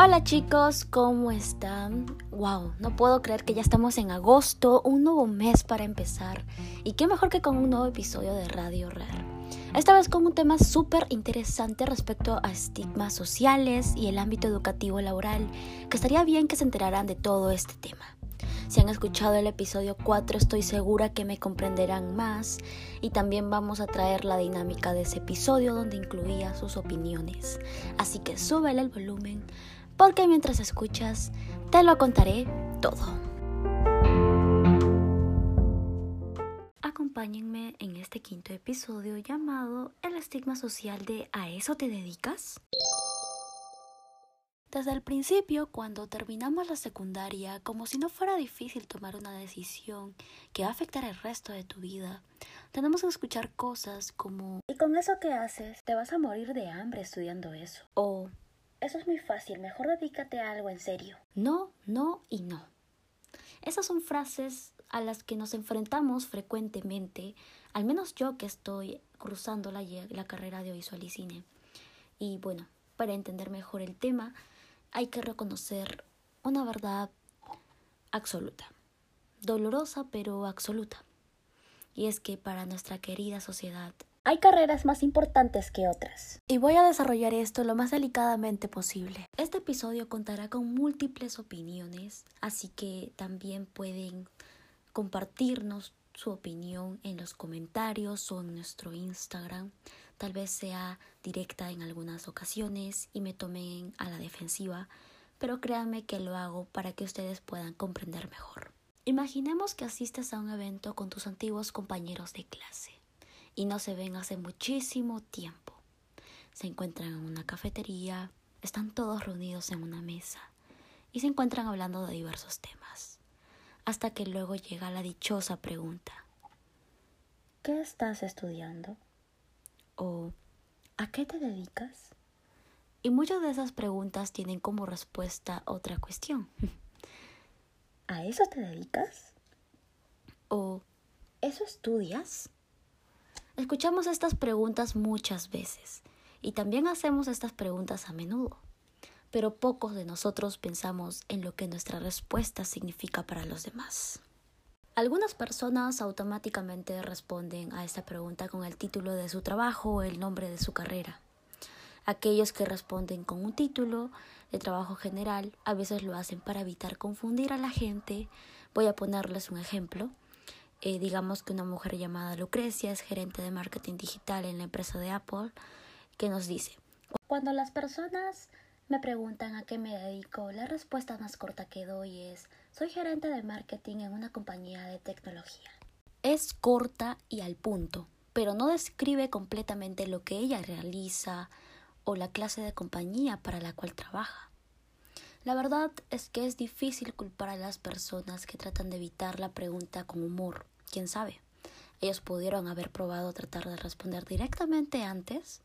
Hola chicos, ¿cómo están? Wow, no puedo creer que ya estamos en agosto, un nuevo mes para empezar. Y qué mejor que con un nuevo episodio de Radio Rare. Esta vez con un tema súper interesante respecto a estigmas sociales y el ámbito educativo laboral, que estaría bien que se enteraran de todo este tema. Si han escuchado el episodio 4 estoy segura que me comprenderán más y también vamos a traer la dinámica de ese episodio donde incluía sus opiniones. Así que súbele el volumen porque mientras escuchas te lo contaré todo. Acompáñenme en este quinto episodio llamado El estigma social de ¿A eso te dedicas? Desde el principio, cuando terminamos la secundaria, como si no fuera difícil tomar una decisión que va a afectar el resto de tu vida, tenemos que escuchar cosas como ¿Y con eso qué haces? Te vas a morir de hambre estudiando eso. O eso es muy fácil, mejor dedícate a algo en serio. No, no y no. Esas son frases a las que nos enfrentamos frecuentemente, al menos yo que estoy cruzando la, la carrera de audiovisual y cine. Y bueno, para entender mejor el tema, hay que reconocer una verdad absoluta, dolorosa pero absoluta. Y es que para nuestra querida sociedad hay carreras más importantes que otras. Y voy a desarrollar esto lo más delicadamente posible. Este episodio contará con múltiples opiniones, así que también pueden compartirnos su opinión en los comentarios o en nuestro Instagram. Tal vez sea directa en algunas ocasiones y me tomen a la defensiva, pero créanme que lo hago para que ustedes puedan comprender mejor. Imaginemos que asistes a un evento con tus antiguos compañeros de clase y no se ven hace muchísimo tiempo. Se encuentran en una cafetería, están todos reunidos en una mesa y se encuentran hablando de diversos temas, hasta que luego llega la dichosa pregunta. ¿Qué estás estudiando? ¿O a qué te dedicas? Y muchas de esas preguntas tienen como respuesta otra cuestión. ¿A eso te dedicas? ¿O eso estudias? Escuchamos estas preguntas muchas veces y también hacemos estas preguntas a menudo, pero pocos de nosotros pensamos en lo que nuestra respuesta significa para los demás. Algunas personas automáticamente responden a esta pregunta con el título de su trabajo o el nombre de su carrera. Aquellos que responden con un título de trabajo general a veces lo hacen para evitar confundir a la gente. Voy a ponerles un ejemplo. Eh, digamos que una mujer llamada Lucrecia es gerente de marketing digital en la empresa de Apple, que nos dice, cuando las personas me preguntan a qué me dedico, la respuesta más corta que doy es, soy gerente de marketing en una compañía de tecnología. Es corta y al punto, pero no describe completamente lo que ella realiza o la clase de compañía para la cual trabaja. La verdad es que es difícil culpar a las personas que tratan de evitar la pregunta con humor. ¿Quién sabe? Ellos pudieron haber probado tratar de responder directamente antes,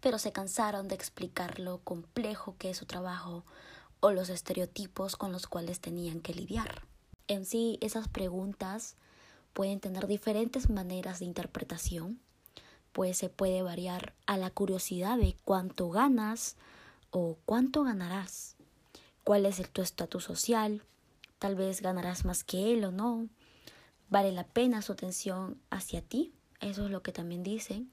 pero se cansaron de explicar lo complejo que es su trabajo o los estereotipos con los cuales tenían que lidiar. En sí, esas preguntas pueden tener diferentes maneras de interpretación, pues se puede variar a la curiosidad de cuánto ganas o cuánto ganarás cuál es tu estatus social, tal vez ganarás más que él o no, vale la pena su atención hacia ti, eso es lo que también dicen,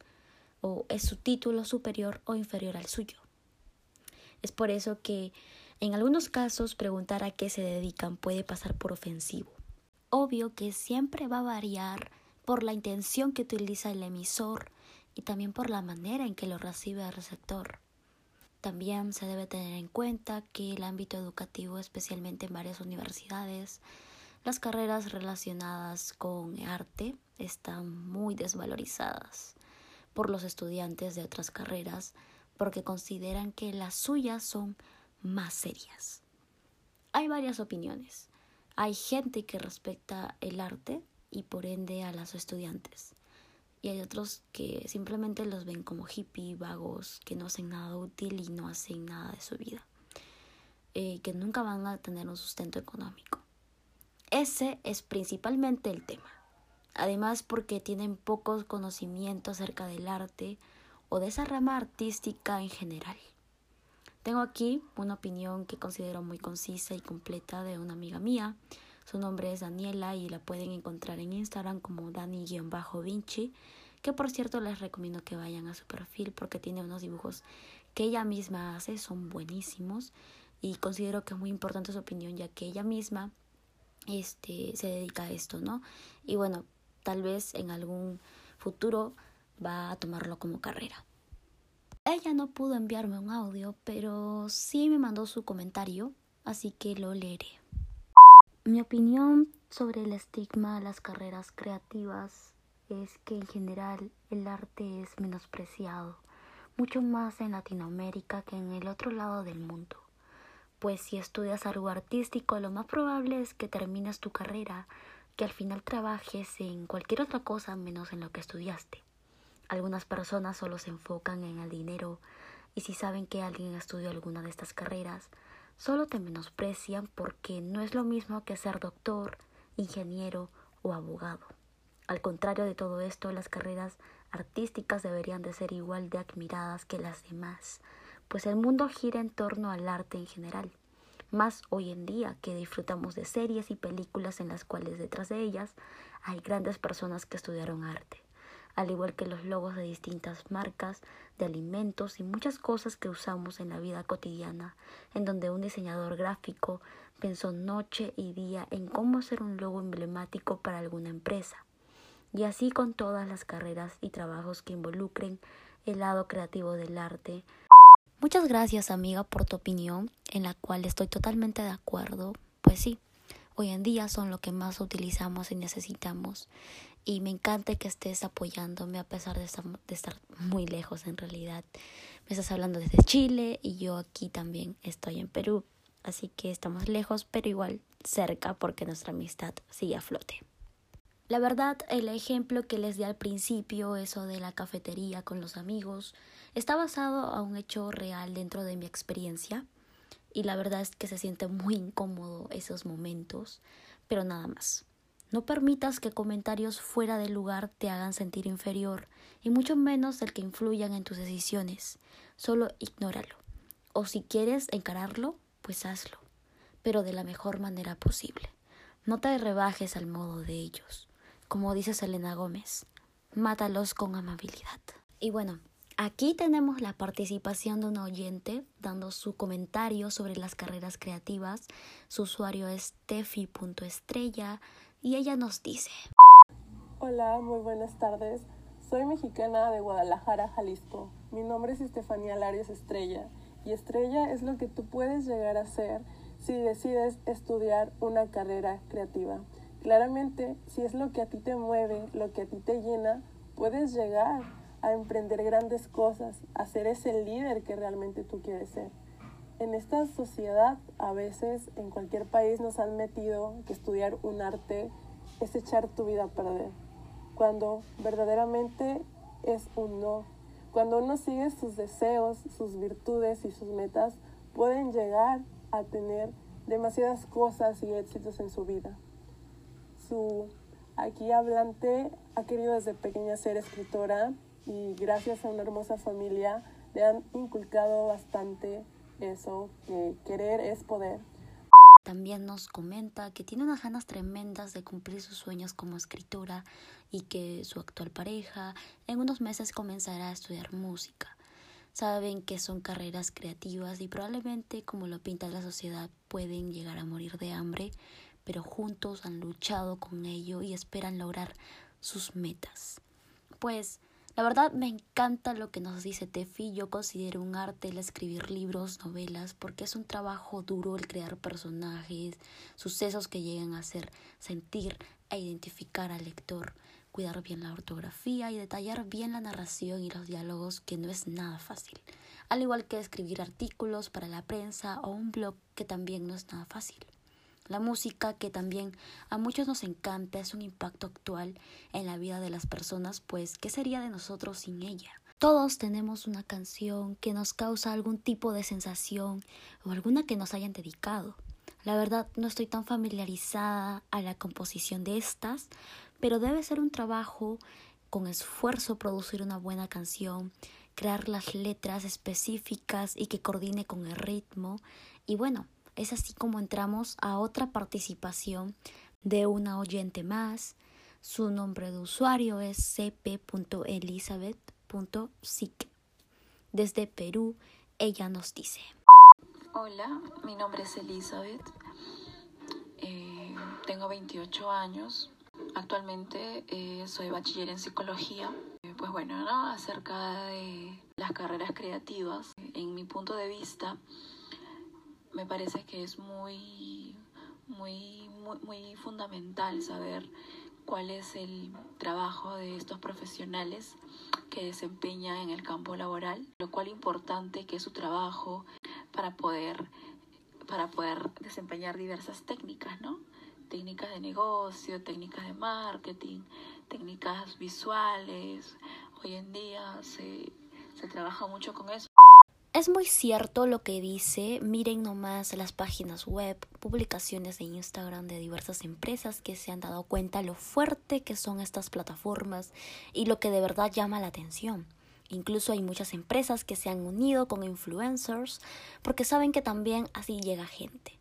o es su título superior o inferior al suyo. Es por eso que en algunos casos preguntar a qué se dedican puede pasar por ofensivo. Obvio que siempre va a variar por la intención que utiliza el emisor y también por la manera en que lo recibe el receptor. También se debe tener en cuenta que el ámbito educativo, especialmente en varias universidades, las carreras relacionadas con arte están muy desvalorizadas por los estudiantes de otras carreras porque consideran que las suyas son más serias. Hay varias opiniones. Hay gente que respecta el arte y por ende a los estudiantes y hay otros que simplemente los ven como hippie, vagos, que no hacen nada útil y no hacen nada de su vida, eh, que nunca van a tener un sustento económico. Ese es principalmente el tema. Además porque tienen pocos conocimientos acerca del arte o de esa rama artística en general. Tengo aquí una opinión que considero muy concisa y completa de una amiga mía. Su nombre es Daniela y la pueden encontrar en Instagram como Dani-Vinci, que por cierto les recomiendo que vayan a su perfil porque tiene unos dibujos que ella misma hace, son buenísimos y considero que es muy importante su opinión ya que ella misma este, se dedica a esto, ¿no? Y bueno, tal vez en algún futuro va a tomarlo como carrera. Ella no pudo enviarme un audio, pero sí me mandó su comentario, así que lo leeré. Mi opinión sobre el estigma de las carreras creativas es que en general el arte es menospreciado, mucho más en Latinoamérica que en el otro lado del mundo. Pues si estudias algo artístico, lo más probable es que termines tu carrera, que al final trabajes en cualquier otra cosa menos en lo que estudiaste. Algunas personas solo se enfocan en el dinero y si saben que alguien estudió alguna de estas carreras, solo te menosprecian porque no es lo mismo que ser doctor, ingeniero o abogado. Al contrario de todo esto, las carreras artísticas deberían de ser igual de admiradas que las demás, pues el mundo gira en torno al arte en general. Más hoy en día que disfrutamos de series y películas en las cuales detrás de ellas hay grandes personas que estudiaron arte al igual que los logos de distintas marcas de alimentos y muchas cosas que usamos en la vida cotidiana, en donde un diseñador gráfico pensó noche y día en cómo hacer un logo emblemático para alguna empresa. Y así con todas las carreras y trabajos que involucren el lado creativo del arte. Muchas gracias amiga por tu opinión, en la cual estoy totalmente de acuerdo. Pues sí, hoy en día son lo que más utilizamos y necesitamos y me encanta que estés apoyándome a pesar de estar, muy lejos en realidad. Me estás hablando desde Chile y yo aquí también estoy en Perú, así que estamos lejos pero igual cerca porque nuestra amistad sigue a flote. La verdad, el ejemplo que les di al principio, eso de la cafetería con los amigos, está basado a un hecho real dentro de mi experiencia y la verdad es que se siente muy incómodo esos momentos, pero nada más. No permitas que comentarios fuera de lugar te hagan sentir inferior, y mucho menos el que influyan en tus decisiones. Solo ignóralo. O si quieres encararlo, pues hazlo, pero de la mejor manera posible. No te rebajes al modo de ellos. Como dice Selena Gómez, mátalos con amabilidad. Y bueno, aquí tenemos la participación de un oyente dando su comentario sobre las carreras creativas. Su usuario es tefi.estrella y ella nos dice. Hola, muy buenas tardes. Soy mexicana de Guadalajara, Jalisco. Mi nombre es Estefanía Larios Estrella y estrella es lo que tú puedes llegar a ser si decides estudiar una carrera creativa. Claramente, si es lo que a ti te mueve, lo que a ti te llena, puedes llegar a emprender grandes cosas, a ser ese líder que realmente tú quieres ser. En esta sociedad, a veces en cualquier país nos han metido que estudiar un arte es echar tu vida a perder, cuando verdaderamente es un no. Cuando uno sigue sus deseos, sus virtudes y sus metas, pueden llegar a tener demasiadas cosas y éxitos en su vida. Su aquí hablante ha querido desde pequeña ser escritora y gracias a una hermosa familia le han inculcado bastante eso, que querer es poder. También nos comenta que tiene unas ganas tremendas de cumplir sus sueños como escritora y que su actual pareja en unos meses comenzará a estudiar música. Saben que son carreras creativas y probablemente, como lo pinta la sociedad, pueden llegar a morir de hambre, pero juntos han luchado con ello y esperan lograr sus metas. Pues la verdad me encanta lo que nos dice Tefi. Yo considero un arte el escribir libros, novelas, porque es un trabajo duro el crear personajes, sucesos que llegan a hacer sentir e identificar al lector, cuidar bien la ortografía y detallar bien la narración y los diálogos, que no es nada fácil. Al igual que escribir artículos para la prensa o un blog, que también no es nada fácil. La música, que también a muchos nos encanta, es un impacto actual en la vida de las personas, pues ¿qué sería de nosotros sin ella? Todos tenemos una canción que nos causa algún tipo de sensación o alguna que nos hayan dedicado. La verdad no estoy tan familiarizada a la composición de estas, pero debe ser un trabajo con esfuerzo producir una buena canción crear las letras específicas y que coordine con el ritmo. Y bueno, es así como entramos a otra participación de una oyente más. Su nombre de usuario es cp.elizabeth.sic. Desde Perú, ella nos dice. Hola, mi nombre es Elizabeth. Eh, tengo 28 años. Actualmente eh, soy bachiller en psicología. Eh, pues bueno, ¿no? acerca de las carreras creativas, en mi punto de vista, me parece que es muy, muy, muy, fundamental saber cuál es el trabajo de estos profesionales que desempeñan en el campo laboral, lo cual es importante que su trabajo para poder, para poder desempeñar diversas técnicas, ¿no? técnicas de negocio, técnicas de marketing, técnicas visuales. Hoy en día se, se trabaja mucho con eso. Es muy cierto lo que dice, miren nomás las páginas web, publicaciones de Instagram de diversas empresas que se han dado cuenta lo fuerte que son estas plataformas y lo que de verdad llama la atención. Incluso hay muchas empresas que se han unido con influencers porque saben que también así llega gente.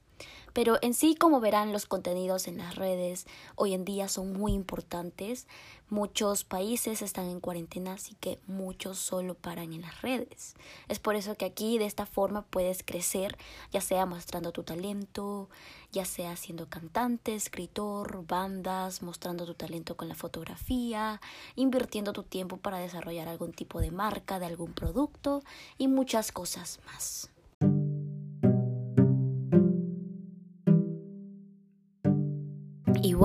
Pero en sí, como verán, los contenidos en las redes hoy en día son muy importantes. Muchos países están en cuarentena, así que muchos solo paran en las redes. Es por eso que aquí de esta forma puedes crecer, ya sea mostrando tu talento, ya sea siendo cantante, escritor, bandas, mostrando tu talento con la fotografía, invirtiendo tu tiempo para desarrollar algún tipo de marca de algún producto y muchas cosas más.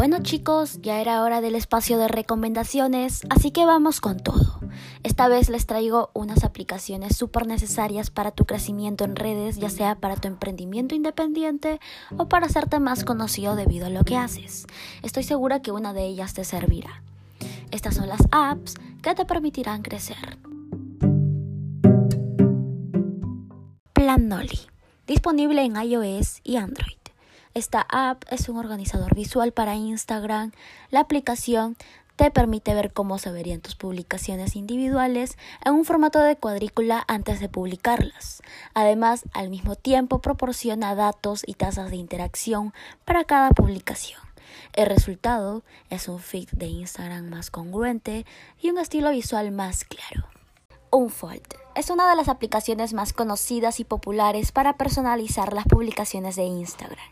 Bueno chicos, ya era hora del espacio de recomendaciones, así que vamos con todo. Esta vez les traigo unas aplicaciones súper necesarias para tu crecimiento en redes, ya sea para tu emprendimiento independiente o para hacerte más conocido debido a lo que haces. Estoy segura que una de ellas te servirá. Estas son las apps que te permitirán crecer. Plannoli, disponible en iOS y Android. Esta app es un organizador visual para Instagram. La aplicación te permite ver cómo se verían tus publicaciones individuales en un formato de cuadrícula antes de publicarlas. Además, al mismo tiempo proporciona datos y tasas de interacción para cada publicación. El resultado es un feed de Instagram más congruente y un estilo visual más claro. Unfold es una de las aplicaciones más conocidas y populares para personalizar las publicaciones de Instagram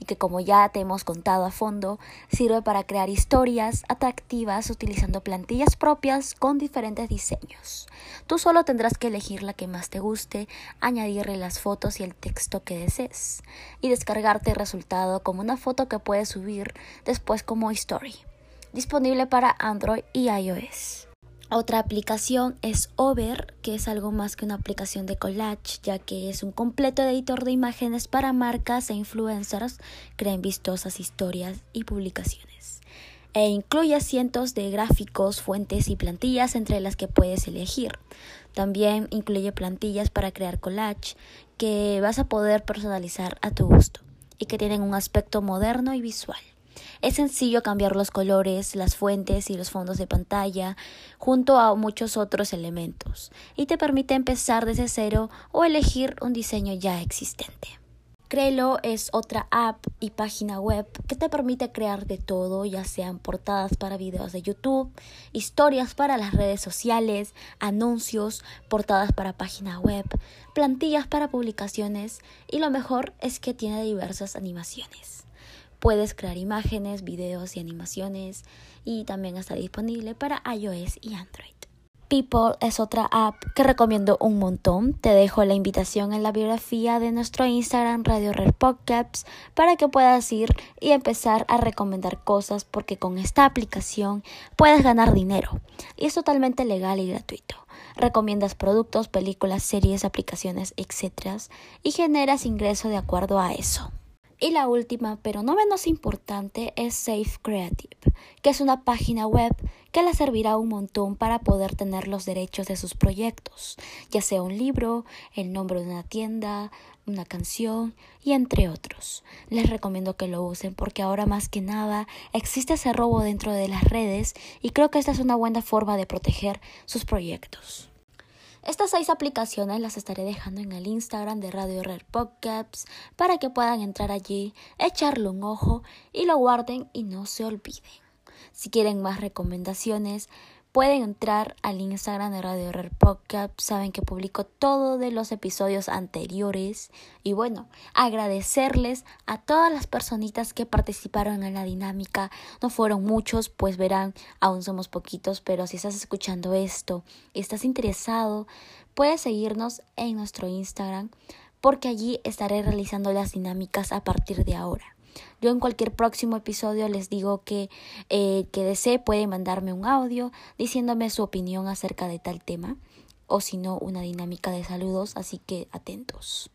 y que como ya te hemos contado a fondo, sirve para crear historias atractivas utilizando plantillas propias con diferentes diseños. Tú solo tendrás que elegir la que más te guste, añadirle las fotos y el texto que desees y descargarte el resultado como una foto que puedes subir después como story. Disponible para Android y iOS. Otra aplicación es Over, que es algo más que una aplicación de collage, ya que es un completo editor de imágenes para marcas e influencers, crean vistosas historias y publicaciones. E incluye cientos de gráficos, fuentes y plantillas entre las que puedes elegir. También incluye plantillas para crear collage que vas a poder personalizar a tu gusto y que tienen un aspecto moderno y visual. Es sencillo cambiar los colores, las fuentes y los fondos de pantalla, junto a muchos otros elementos, y te permite empezar desde cero o elegir un diseño ya existente. Crelo es otra app y página web que te permite crear de todo, ya sean portadas para videos de YouTube, historias para las redes sociales, anuncios, portadas para página web, plantillas para publicaciones y lo mejor es que tiene diversas animaciones. Puedes crear imágenes, videos y animaciones y también está disponible para iOS y Android. People es otra app que recomiendo un montón. Te dejo la invitación en la biografía de nuestro Instagram Radio Red Podcasts para que puedas ir y empezar a recomendar cosas porque con esta aplicación puedes ganar dinero y es totalmente legal y gratuito. Recomiendas productos, películas, series, aplicaciones, etc. y generas ingreso de acuerdo a eso. Y la última, pero no menos importante, es Safe Creative, que es una página web que le servirá un montón para poder tener los derechos de sus proyectos, ya sea un libro, el nombre de una tienda, una canción y entre otros. Les recomiendo que lo usen porque ahora más que nada existe ese robo dentro de las redes y creo que esta es una buena forma de proteger sus proyectos. Estas seis aplicaciones las estaré dejando en el Instagram de Radio Rare Podcasts para que puedan entrar allí, echarle un ojo y lo guarden y no se olviden. Si quieren más recomendaciones, pueden entrar al Instagram de Radio Rare Podcast. Saben que publico todo de los episodios anteriores. Y bueno, agradecerles a todas las personitas que participaron en la dinámica. No fueron muchos, pues verán, aún somos poquitos, pero si estás escuchando esto y estás interesado, puedes seguirnos en nuestro Instagram porque allí estaré realizando las dinámicas a partir de ahora. Yo en cualquier próximo episodio les digo que eh, que desee puede mandarme un audio diciéndome su opinión acerca de tal tema o si no una dinámica de saludos, así que atentos.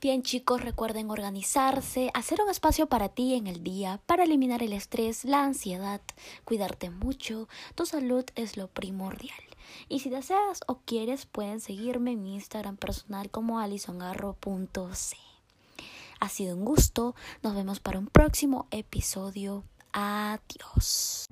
Bien chicos, recuerden organizarse, hacer un espacio para ti en el día, para eliminar el estrés, la ansiedad, cuidarte mucho, tu salud es lo primordial. Y si deseas o quieres, pueden seguirme en mi Instagram personal como alisongarro.c. Ha sido un gusto, nos vemos para un próximo episodio. Adiós.